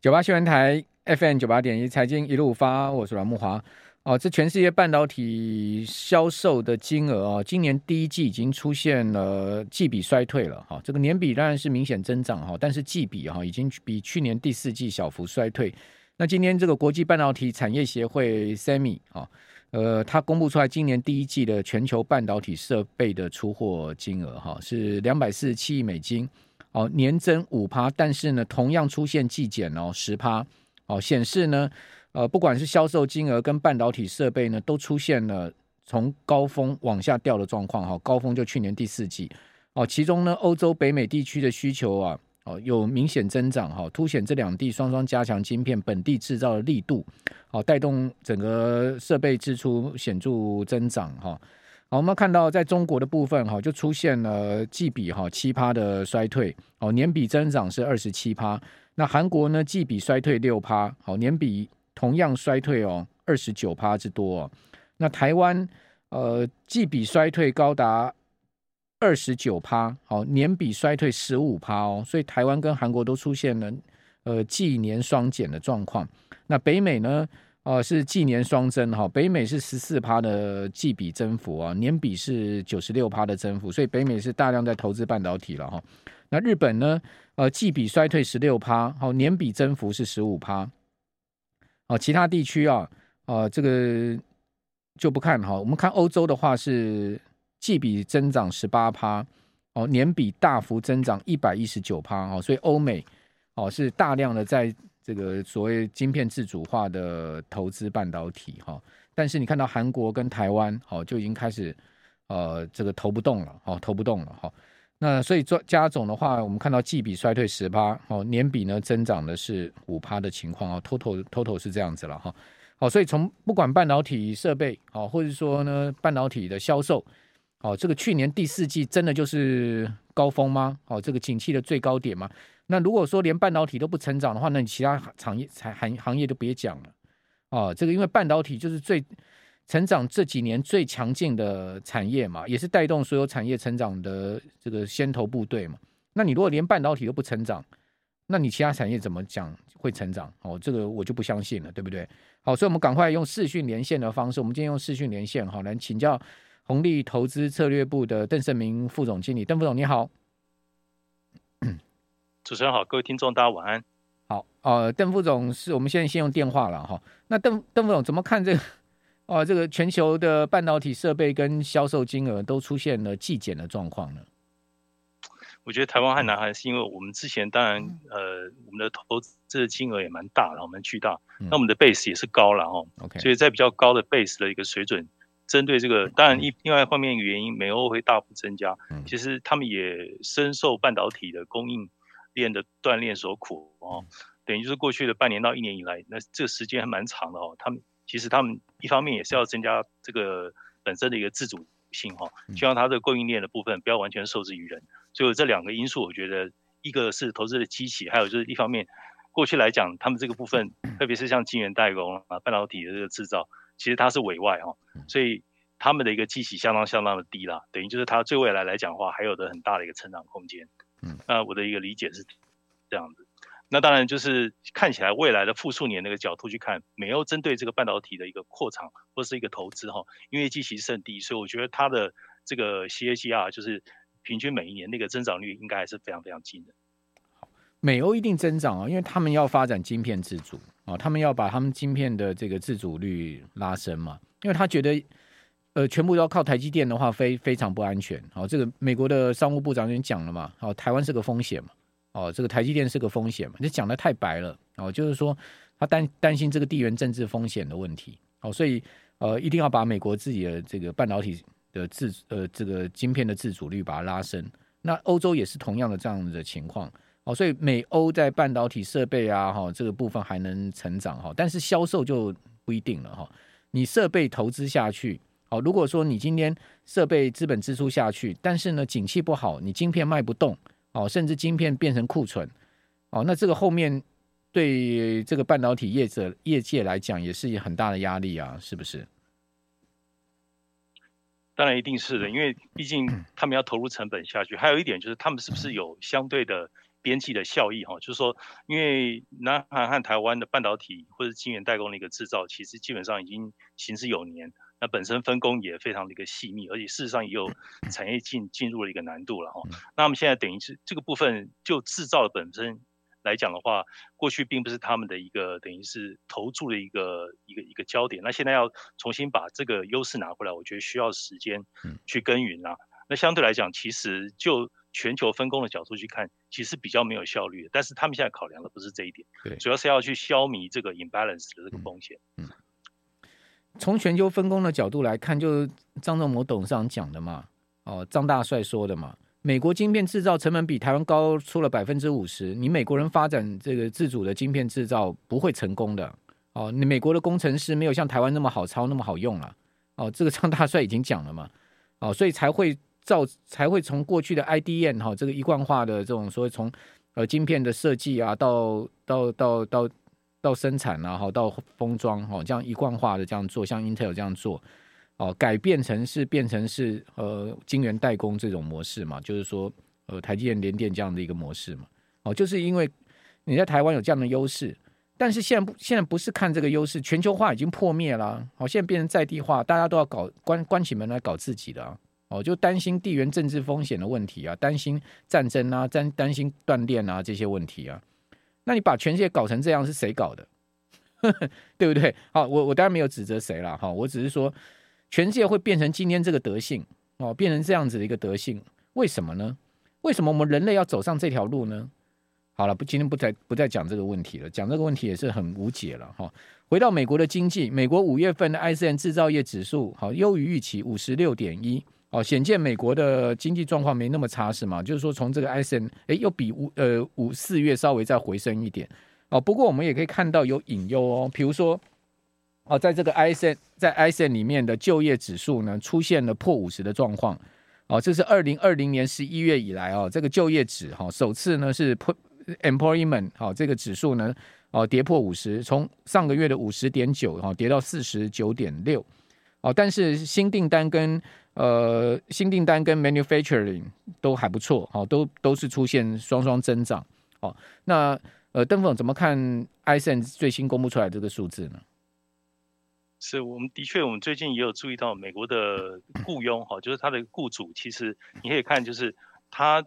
九八新闻台 FM 九八点一财经一路发，我是阮慕华。哦，这全世界半导体销售的金额哦，今年第一季已经出现了季比衰退了哈。这个年比当然是明显增长哈，但是季比哈已经比去年第四季小幅衰退。那今天这个国际半导体产业协会 SEMI 啊，呃，它公布出来今年第一季的全球半导体设备的出货金额哈是两百四十七亿美金。哦，年增五趴，但是呢，同样出现季减哦，十趴哦，显示呢，呃，不管是销售金额跟半导体设备呢，都出现了从高峰往下掉的状况哈。高峰就去年第四季哦，其中呢，欧洲、北美地区的需求啊，哦，有明显增长哈，凸显这两地双双加强晶片本地制造的力度，哦，带动整个设备支出显著增长哈。好，我们看到在中国的部分哈，就出现了季比哈七趴的衰退，哦，年比增长是二十七趴。那韩国呢，季比衰退六趴，好，年比同样衰退哦，二十九趴之多。那台湾呃，季比衰退高达二十九趴，好，年比衰退十五趴哦。所以台湾跟韩国都出现了呃季年双减的状况。那北美呢？哦、是季年双增哈，北美是十四趴的季比增幅啊，年比是九十六趴的增幅，所以北美是大量在投资半导体了哈。那日本呢？呃，季比衰退十六趴，好，年比增幅是十五趴。哦，其他地区啊，呃，这个就不看哈。我们看欧洲的话是季比增长十八趴，哦，年比大幅增长一百一十九趴哦，所以欧美哦是大量的在。这个所谓晶片自主化的投资半导体哈，但是你看到韩国跟台湾好就已经开始呃这个投不动了哈，投不动了哈。那所以做加总的话，我们看到季比衰退十趴，哦，年比呢增长的是五趴的情况啊，total total 是这样子了哈。好，所以从不管半导体设备好，或者说呢半导体的销售，哦，这个去年第四季真的就是高峰吗？好，这个景气的最高点吗？那如果说连半导体都不成长的话，那你其他产业、产行行业都别讲了哦！这个因为半导体就是最成长这几年最强劲的产业嘛，也是带动所有产业成长的这个先头部队嘛。那你如果连半导体都不成长，那你其他产业怎么讲会成长？哦，这个我就不相信了，对不对？好，所以我们赶快用视讯连线的方式，我们今天用视讯连线，好，来请教宏利投资策略部的邓胜明副总经理，邓副总你好。主持人好，各位听众大家晚安。好，呃，邓副总是我们现在先用电话了哈。那邓邓副总怎么看这个？哦、呃，这个全球的半导体设备跟销售金额都出现了季减的状况呢？我觉得台湾和南韩是因为我们之前当然、嗯、呃我们的投资的金额也蛮大的，蛮巨大，那我们的 base 也是高了哈。OK，、嗯、所以在比较高的 base 的一个水准，针对这个当然一另外一方面原因，美欧会大幅增加，嗯、其实他们也深受半导体的供应。链的锻炼所苦哦，等于就是过去的半年到一年以来，那这个时间还蛮长的哦。他们其实他们一方面也是要增加这个本身的一个自主性哈，希望它的供应链的部分不要完全受制于人。所以这两个因素，我觉得一个是投资的机器，还有就是一方面过去来讲，他们这个部分，特别是像晶圆代工啊、半导体的这个制造，其实它是委外哈，所以他们的一个机器相当相当的低啦，等于就是它对未来来讲的话，还有的很大的一个成长空间。嗯，那我的一个理解是这样子。那当然就是看起来未来的复数年那个角度去看，美欧针对这个半导体的一个扩厂或是一个投资哈，因为基期甚低，所以我觉得它的这个 CAGR 就是平均每一年那个增长率应该还是非常非常惊人。美欧一定增长啊，因为他们要发展晶片自主啊，他们要把他们晶片的这个自主率拉升嘛，因为他觉得。呃，全部都要靠台积电的话，非非常不安全。好、哦，这个美国的商务部长已经讲了嘛，好、哦，台湾是个风险嘛，哦，这个台积电是个风险嘛，你讲得太白了，哦，就是说他担担心这个地缘政治风险的问题，哦，所以呃，一定要把美国自己的这个半导体的自呃这个晶片的自主率把它拉升。那欧洲也是同样的这样的情况，哦，所以美欧在半导体设备啊，哈、这个部分还能成长哈、但是销售就不一定了哈、你设备投资下去。好，如果说你今天设备资本支出下去，但是呢，景气不好，你晶片卖不动，哦，甚至晶片变成库存，哦，那这个后面对这个半导体业者业界来讲也是很大的压力啊，是不是？当然一定是的，因为毕竟他们要投入成本下去，还有一点就是他们是不是有相对的边际的效益哈，就是说，因为南韩和台湾的半导体或者晶圆代工的一个制造，其实基本上已经行之有年，那本身分工也非常的一个细密，而且事实上也有 产业进进入了一个难度了哈。那我们现在等于是这个部分就制造的本身来讲的话，过去并不是他们的一个等于是投注的一个一个一个焦点，那现在要重新把这个优势拿回来，我觉得需要时间去耕耘啊。那相对来讲，其实就全球分工的角度去看，其实比较没有效率的。但是他们现在考量的不是这一点，对，主要是要去消弭这个 imbalance 的这个风险。嗯，从全球分工的角度来看，就是张仲谋董事长讲的嘛，哦，张大帅说的嘛，美国晶片制造成本比台湾高出了百分之五十，你美国人发展这个自主的晶片制造不会成功的。哦，你美国的工程师没有像台湾那么好操，那么好用了。哦，这个张大帅已经讲了嘛，哦，所以才会。造才会从过去的 IDM 哈，这个一贯化的这种，所谓从呃晶片的设计啊，到到到到到生产啊，哈，到封装哈，这样一贯化的这样做，像 Intel 这样做，哦，改变成是变成是呃晶圆代工这种模式嘛，就是说呃台积电、联电这样的一个模式嘛，哦，就是因为你在台湾有这样的优势，但是现在不现在不是看这个优势，全球化已经破灭了，好，现在变成在地化，大家都要搞关关起门来搞自己的啊。哦，就担心地缘政治风险的问题啊，担心战争啊，担担心断电啊这些问题啊。那你把全世界搞成这样，是谁搞的？对不对？好，我我当然没有指责谁了哈，我只是说，全世界会变成今天这个德性哦，变成这样子的一个德性，为什么呢？为什么我们人类要走上这条路呢？好了，不，今天不再不再讲这个问题了，讲这个问题也是很无解了哈。回到美国的经济，美国五月份的 ISM 制造业指数好优于预期五十六点一。哦，显见美国的经济状况没那么差，是吗？就是说，从这个 ISM，哎，又比五呃五四月稍微再回升一点。哦，不过我们也可以看到有隐忧哦，比如说，哦，在这个 ISM 在 ISM 里面的就业指数呢，出现了破五十的状况。哦，这是二零二零年十一月以来哦，这个就业指哈、首次呢是破 employment 好、哦、这个指数呢哦跌破五十，从上个月的五十点九哈跌到四十九点六。哦，但是新订单跟呃，新订单跟 manufacturing 都还不错，好，都都是出现双双增长，好，那呃，邓总怎么看 ISM 最新公布出来这个数字呢？是我们的确，我们最近也有注意到美国的雇佣，哈，就是他的雇主，其实你可以看，就是他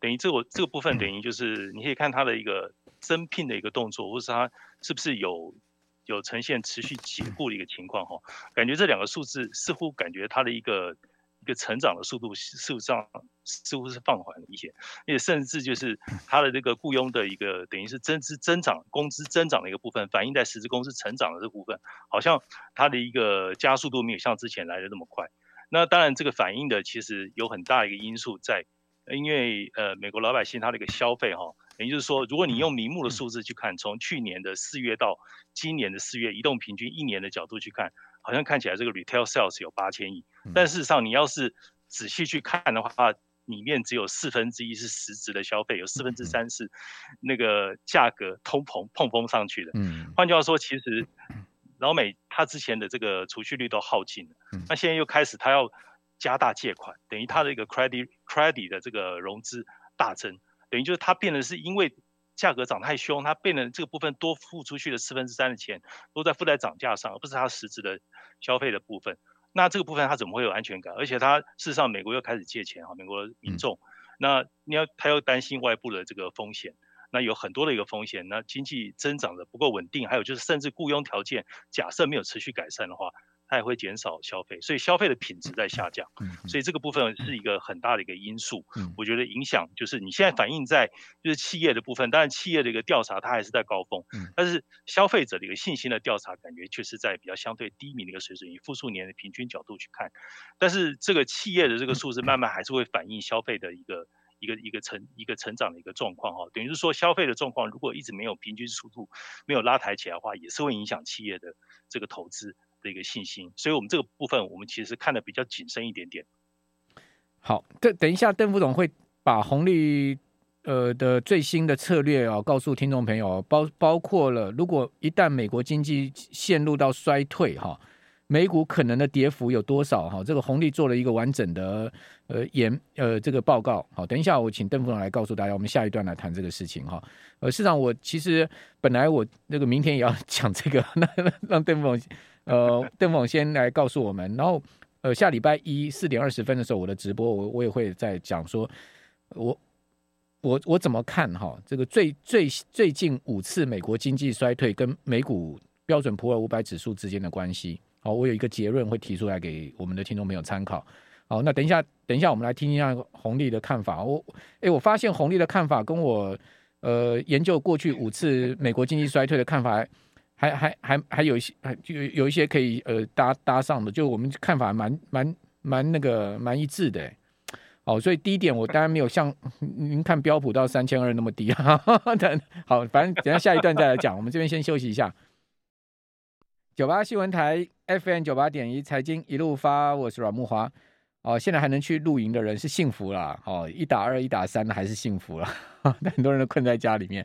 等于这我这个部分，等于就是你可以看他的一个增聘的一个动作，或是他是不是有。有呈现持续解雇的一个情况哈，感觉这两个数字似乎感觉它的一个个成长的速度事实上似乎是放缓了一些，而且甚至就是它的这个雇佣的一个等于是增资增长工资增长的一个部分，反映在实质工资成长的这部分，好像它的一个加速度没有像之前来的那么快。那当然这个反映的其实有很大一个因素在，因为呃美国老百姓他的一个消费哈。也就是说，如果你用名目的数字去看，从去年的四月到今年的四月，移动平均一年的角度去看，好像看起来这个 retail sales 有八千亿，但事实上你要是仔细去看的话，里面只有四分之一是实质的消费，有四分之三是那个价格通膨碰碰上去的。嗯，换句话说，其实老美他之前的这个储蓄率都耗尽了，那现在又开始他要加大借款，等于他的一个 credit credit 的这个融资大增。等于就是它变得是因为价格涨太凶，它变得这个部分多付出去的四分之三的钱都在附带涨价上，而不是它实质的消费的部分。那这个部分它怎么会有安全感？而且它事实上美国又开始借钱啊，美国民众，那你要他又担心外部的这个风险，那有很多的一个风险，那经济增长的不够稳定，还有就是甚至雇佣条件假设没有持续改善的话。它也会减少消费，所以消费的品质在下降，所以这个部分是一个很大的一个因素。我觉得影响就是你现在反映在就是企业的部分，当然企业的一个调查它还是在高峰，但是消费者的一个信心的调查感觉却是在比较相对低迷的一个水准，以复数年的平均角度去看，但是这个企业的这个数字慢慢还是会反映消费的一个一个一个成一个成长的一个状况哈，等于是说消费的状况如果一直没有平均速度没有拉抬起来的话，也是会影响企业的这个投资的一个信心，所以我们这个部分我们其实看得比较谨慎一点点。好，等等一下，邓副总会把红利呃的最新的策略啊告诉听众朋友，包包括了如果一旦美国经济陷入到衰退哈，美股可能的跌幅有多少？哈，这个红利做了一个完整的呃研呃这个报告。好，等一下我请邓副总来告诉大家，我们下一段来谈这个事情哈。呃，市长我其实本来我那个明天也要 讲这个，那让邓副总呃邓副总先来告诉我们，然后呃下礼拜一四点二十分的时候，我的直播我我也会在讲说，我我我怎么看哈这个最最最近五次美国经济衰退跟美股标准普尔五百指数之间的关系。好，我有一个结论会提出来给我们的听众朋友参考。好，那等一下，等一下，我们来听一下红利的看法。我，哎，我发现红利的看法跟我呃研究过去五次美国经济衰退的看法还，还还还有一些，就有一些可以呃搭搭上的，就我们看法蛮蛮蛮那个蛮一致的。好，所以第一点，我当然没有像您看标普到三千二那么低啊。等好，反正等下下一段再来讲。我们这边先休息一下。九八新闻台 FM 九八点一财经一路发，我是阮木华。哦，现在还能去露营的人是幸福啦。哦，一打二、一打三的还是幸福了。但 很多人都困在家里面。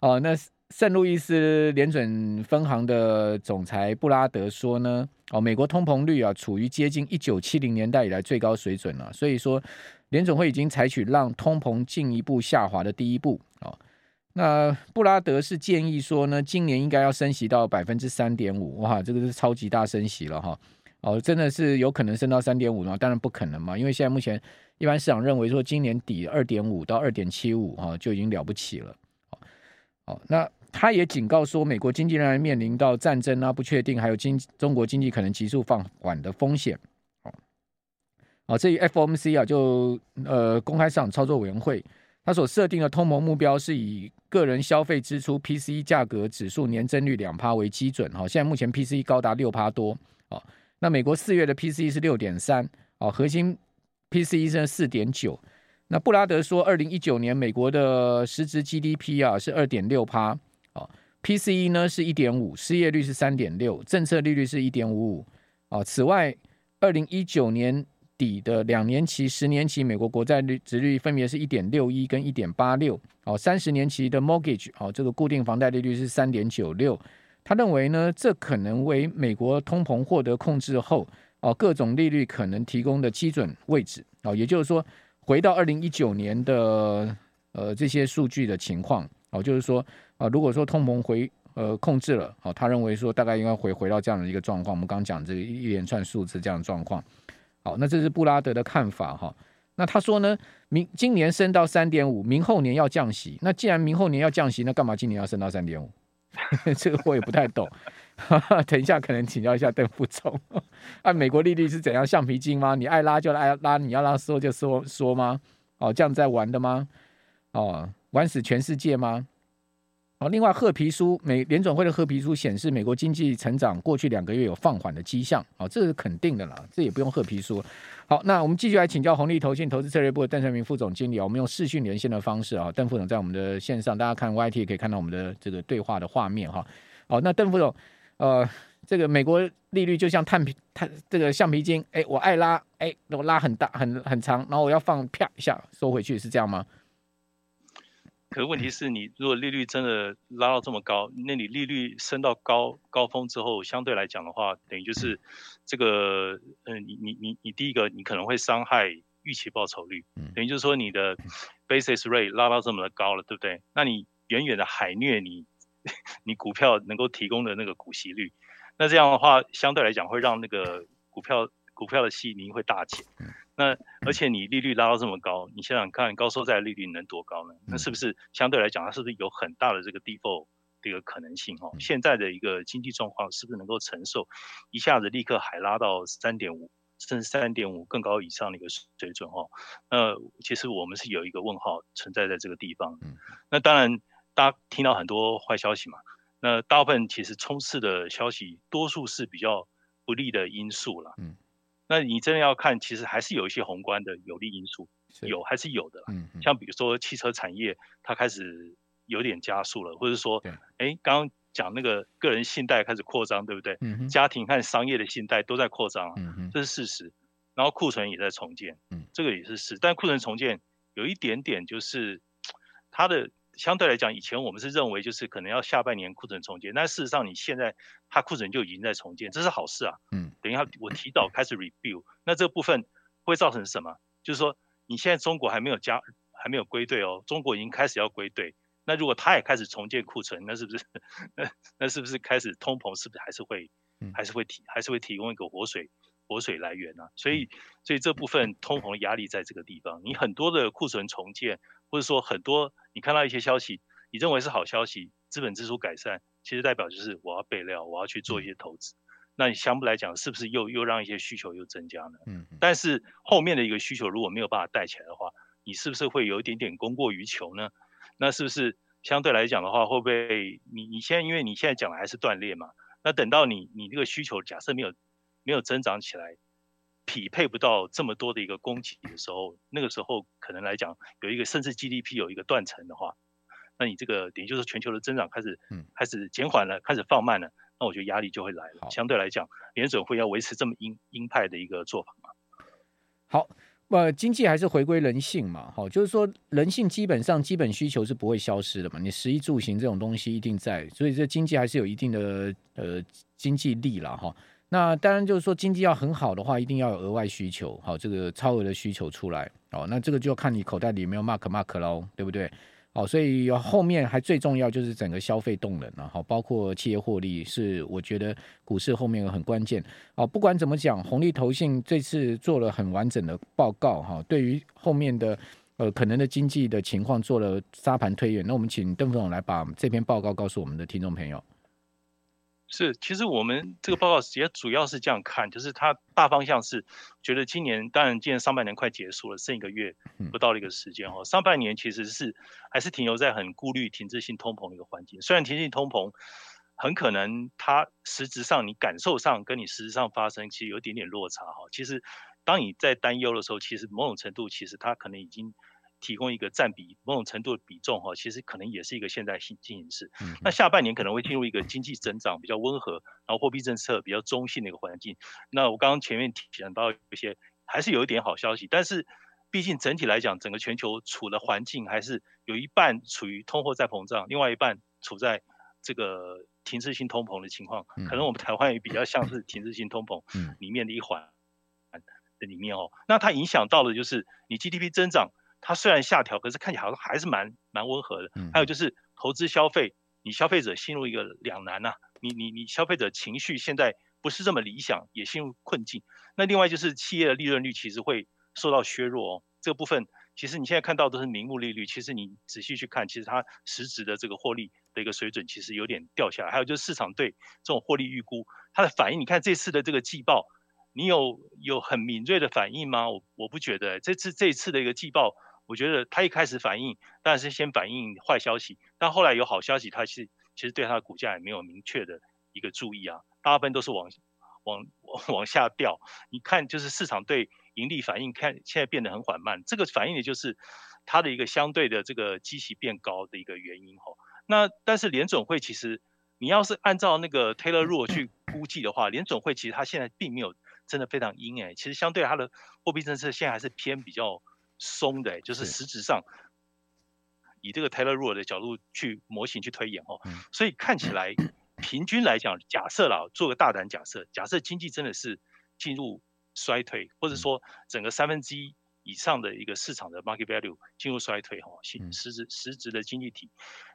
哦，那圣路易斯联准分行的总裁布拉德说呢，哦，美国通膨率啊处于接近一九七零年代以来最高水准了。所以说，联准会已经采取让通膨进一步下滑的第一步。哦。那布拉德是建议说呢，今年应该要升息到百分之三点五，哇，这个是超级大升息了哈，哦，真的是有可能升到三点五吗？当然不可能嘛，因为现在目前一般市场认为说，今年底二点五到二点七五哈就已经了不起了，哦，那他也警告说，美国经济仍然面临到战争啊不确定，还有经中国经济可能急速放缓的风险，哦，哦，至于 FOMC 啊，就呃公开市场操作委员会。他所设定的通膨目标是以个人消费支出 PCE 价格指数年增率两趴为基准，哈，现在目前 PCE 高达六趴多，哦，那美国四月的 PCE 是六点三，哦，核心 PCE 是四点九，那布拉德说，二零一九年美国的实质 GDP 啊是二点六趴，，PCE 呢是一点五，失业率是三点六，政策利率是一点五五，哦，此外，二零一九年。底的两年期、十年期美国国债率值率分别是一点六一跟一点八六，哦，三十年期的 mortgage 哦，这个固定房贷利率是三点九六。他认为呢，这可能为美国通膨获得控制后，哦，各种利率可能提供的基准位置，哦，也就是说，回到二零一九年的呃这些数据的情况，哦，就是说啊，如果说通膨回呃控制了，哦，他认为说大概应该回回到这样的一个状况。我们刚刚讲这个一连串数字这样的状况。好，那这是布拉德的看法哈。那他说呢，明今年升到三点五，明后年要降息。那既然明后年要降息，那干嘛今年要升到三点五？这个我也不太懂。等一下可能请教一下邓副总。按美国利率是怎样橡皮筋吗？你爱拉就爱拉，你要拉说就说说吗？哦，这样在玩的吗？哦，玩死全世界吗？哦另外，褐皮书美联准会的褐皮书显示，美国经济成长过去两个月有放缓的迹象，哦，这是肯定的啦，这也不用褐皮书。好，那我们继续来请教红利投信投资策略部的邓成明副总经理啊，我们用视讯连线的方式啊，邓副总在我们的线上，大家看 YT 也可以看到我们的这个对话的画面哈。好，那邓副总，呃，这个美国利率就像碳皮碳这个橡皮筋，哎，我爱拉，哎，我拉很大很很长，然后我要放啪一下收回去，是这样吗？可是问题是你如果利率真的拉到这么高，那你利率升到高高峰之后，相对来讲的话，等于就是这个，嗯，你你你你第一个你可能会伤害预期报酬率，等于就是说你的 basis rate 拉到这么的高了，对不对？那你远远的海虐你 你股票能够提供的那个股息率，那这样的话相对来讲会让那个股票股票的吸引力会大减。那而且你利率拉到这么高，你想想看，高收债利率能多高呢？那是不是相对来讲，它是不是有很大的这个 default 这个可能性？哦，现在的一个经济状况是不是能够承受一下子立刻还拉到三点五，甚至三点五更高以上的一个水准？哦，那其实我们是有一个问号存在在这个地方。那当然，大家听到很多坏消息嘛，那大部分其实充斥的消息，多数是比较不利的因素了。嗯。那你真的要看，其实还是有一些宏观的有利因素，有还是有的。嗯，像比如说汽车产业，它开始有点加速了，或者说，哎，刚刚讲那个个人信贷开始扩张，对不对？嗯，家庭和商业的信贷都在扩张，嗯，这是事实。然后库存也在重建，嗯，这个也是事。但库存重建有一点点就是它的相对来讲，以前我们是认为就是可能要下半年库存重建，但事实上你现在它库存就已经在重建，这是好事啊。嗯，等一下我提早开始 review，那这部分会造成什么？就是说你现在中国还没有加，还没有归队哦，中国已经开始要归队。那如果它也开始重建库存，那是不是那那是不是开始通膨？是不是还是会还是会提还是会提供一个活水活水来源呢、啊？所以所以这部分通膨的压力在这个地方。你很多的库存重建，或者说很多你看到一些消息，你认为是好消息，资本支出改善，其实代表就是我要备料，我要去做一些投资。那你相对来讲，是不是又又让一些需求又增加呢？嗯。但是后面的一个需求如果没有办法带起来的话，你是不是会有一点点供过于求呢？那是不是相对来讲的话，会不会你你现在因为你现在讲的还是断裂嘛？那等到你你这个需求假设没有没有增长起来，匹配不到这么多的一个供给的时候，那个时候可能来讲有一个甚至 GDP 有一个断层的话，那你这个等于就是全球的增长开始嗯开始减缓了，开始放慢了，那我觉得压力就会来了。相对来讲，联准会要维持这么鹰鹰派的一个做法嘛？好。呃，经济还是回归人性嘛，好，就是说人性基本上基本需求是不会消失的嘛，你食衣住行这种东西一定在，所以这经济还是有一定的呃经济力了哈。那当然就是说经济要很好的话，一定要有额外需求，好，这个超额的需求出来，哦，那这个就要看你口袋里有没有 mark mark 喽，对不对？好，所以后面还最重要就是整个消费动能了，好，包括企业获利是我觉得股市后面很关键。好，不管怎么讲，红利投信这次做了很完整的报告，哈，对于后面的呃可能的经济的情况做了沙盘推演。那我们请邓副总来把这篇报告告诉我们的听众朋友。是，其实我们这个报告也主要是这样看，就是它大方向是觉得今年，当然今年上半年快结束了，剩一个月不到的一个时间哦。上半年其实是还是停留在很顾虑停滞性通膨的一个环境，虽然停滞性通膨很可能它实质上你感受上跟你实质上发生其实有一点点落差哈。其实当你在担忧的时候，其实某种程度其实它可能已经。提供一个占比某种程度的比重哈，其实可能也是一个现代性进行式。那下半年可能会进入一个经济增长比较温和，然后货币政策比较中性的一个环境。那我刚刚前面提到一些，还是有一点好消息，但是毕竟整体来讲，整个全球处的环境还是有一半处于通货在膨胀，另外一半处在这个停滞性通膨的情况。可能我们台湾也比较像是停滞性通膨里面的一环的里面哦。那它影响到的就是你 GDP 增长。它虽然下调，可是看起来好像还是蛮蛮温和的。还有就是投资消费，你消费者陷入一个两难呐、啊。你你你消费者情绪现在不是这么理想，也陷入困境。那另外就是企业的利润率其实会受到削弱哦。这个部分其实你现在看到都是名目利率，其实你仔细去看，其实它实质的这个获利的一个水准其实有点掉下来。还有就是市场对这种获利预估它的反应，你看这次的这个季报，你有有很敏锐的反应吗？我我不觉得这次这次的一个季报。我觉得他一开始反应当然是先反映坏消息，但后来有好消息，他是其实对他的股价也没有明确的一个注意啊，大部分都是往往往下掉。你看，就是市场对盈利反应，看现在变得很缓慢，这个反应的就是它的一个相对的这个基期变高的一个原因哈。那但是联准会其实你要是按照那个 Taylor Rule 去估计的话，联准会其实它现在并没有真的非常鹰哎，其实相对它的货币政策现在还是偏比较。松的，就是实质上以这个 Taylor Rule 的角度去模型去推演哦，所以看起来平均来讲，假设啦，做个大胆假设，假设经济真的是进入衰退，或者说整个三分之一以上的一个市场的 market value 进入衰退哈，实质实质的经济体，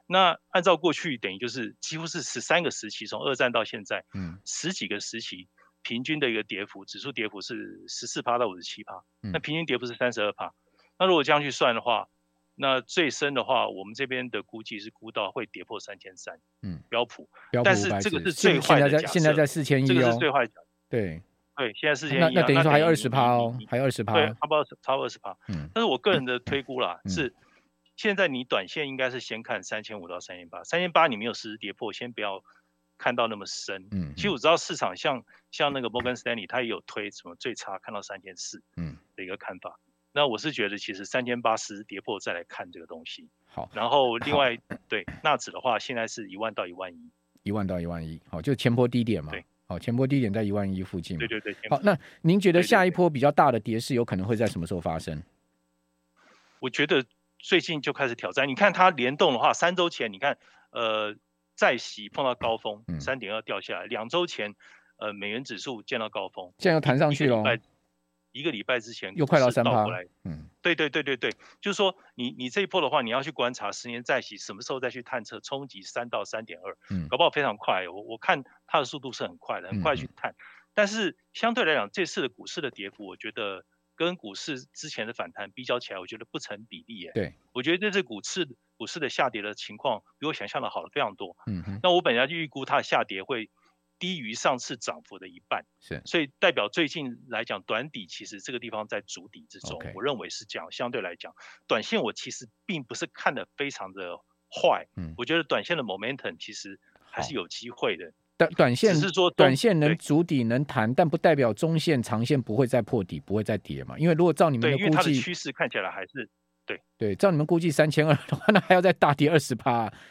那按照过去等于就是几乎是十三个时期，从二战到现在，嗯，十几个时期平均的一个跌幅，指数跌幅是十四趴到五十七趴，那平均跌幅是三十二趴。那如果这样去算的话，那最深的话，我们这边的估计是估到会跌破三千三。嗯，标普，标普，但是这个是最坏的假设。现在在四千一，这个是最坏的。对对，现在四千一。那那等于说还有二十趴哦，还有二十趴。对，差不多超过二十趴。嗯，但是我个人的推估啦，嗯、是现在你短线应该是先看三千五到三千八，三千八你没有实时跌破，先不要看到那么深。嗯，其实我知道市场像像那个摩根斯丹利，他也有推什么最差看到三千四，嗯的一个看法。那我是觉得，其实三千八十跌破再来看这个东西。好，然后另外对纳指的话，现在是一万到一万一，一万到一万一，好，就前波低点嘛。对，好，前波低点在一万一附近。对对对。好，那您觉得下一波比较大的跌势有可能会在什么时候发生？我觉得最近就开始挑战。你看它联动的话，三周前你看，呃，再洗碰到高峰，三点二掉下来。两周前，呃，美元指数见到高峰，现在又弹上去了。一个礼拜之前又快到三趴，嗯，对对对对对，就是说你你这一波的话，你要去观察十年债息什么时候再去探测冲击三到三点二，嗯，搞不好非常快，我我看它的速度是很快的，很快去探，但是相对来讲，这次的股市的跌幅，我觉得跟股市之前的反弹比较起来，我觉得不成比例耶，对，我觉得这次股市股市的下跌的情况比我想象的好了非常多，嗯哼，那我本来就预估它的下跌会。低于上次涨幅的一半，是，所以代表最近来讲，短底其实这个地方在主底之中.我认为是这样。相对来讲，短线我其实并不是看得非常的坏，嗯，我觉得短线的 momentum 其实还是有机会的。短短线只是说短线能筑底能弹，但不代表中线、长线不会再破底，不会再跌嘛。因为如果照你们的估计，因为它的趋势看起来还是。对对，照你们估计三千二的话，那还要再大跌二十趴，